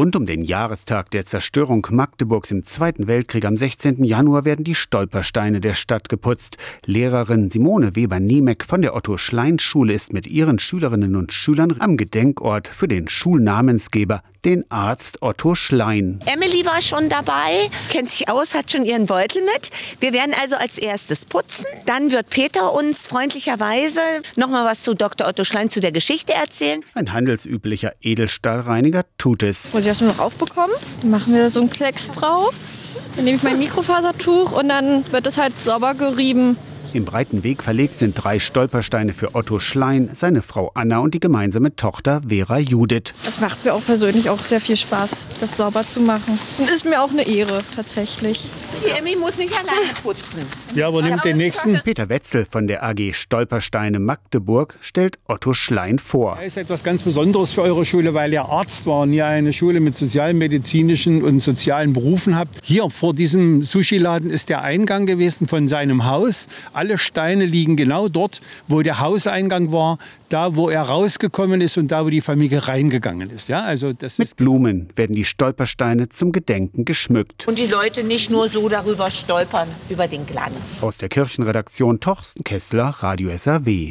Rund um den Jahrestag der Zerstörung Magdeburgs im Zweiten Weltkrieg am 16. Januar werden die Stolpersteine der Stadt geputzt. Lehrerin Simone Weber-Niemeck von der Otto-Schlein-Schule ist mit ihren Schülerinnen und Schülern am Gedenkort für den Schulnamensgeber, den Arzt Otto Schlein. Emily war schon dabei, kennt sich aus, hat schon ihren Beutel mit. Wir werden also als erstes putzen. Dann wird Peter uns freundlicherweise noch mal was zu Dr. Otto Schlein zu der Geschichte erzählen. Ein handelsüblicher Edelstahlreiniger tut es. Muss ich das nur noch aufbekommen? Dann machen wir so einen Klecks drauf. Dann nehme ich mein Mikrofasertuch und dann wird es halt sauber gerieben. Im breiten Weg verlegt sind drei Stolpersteine für Otto Schlein, seine Frau Anna und die gemeinsame Tochter Vera Judith. Das macht mir auch persönlich auch sehr viel Spaß, das sauber zu machen. Und ist mir auch eine Ehre, tatsächlich. Die Emmy muss nicht alleine putzen. Ja, aber nimmt den nächsten. Peter Wetzel von der AG Stolpersteine Magdeburg stellt Otto Schlein vor. Er ist etwas ganz Besonderes für eure Schule, weil ihr Arzt war und ihr eine Schule mit sozialmedizinischen und sozialen Berufen habt. Hier vor diesem Sushi-Laden ist der Eingang gewesen von seinem Haus. Alle Steine liegen genau dort, wo der Hauseingang war, da wo er rausgekommen ist und da wo die Familie reingegangen ist. Ja, also das Mit ist Blumen werden die Stolpersteine zum Gedenken geschmückt. Und die Leute nicht nur so darüber stolpern, über den Glanz. Aus der Kirchenredaktion Torsten Kessler, Radio SAW.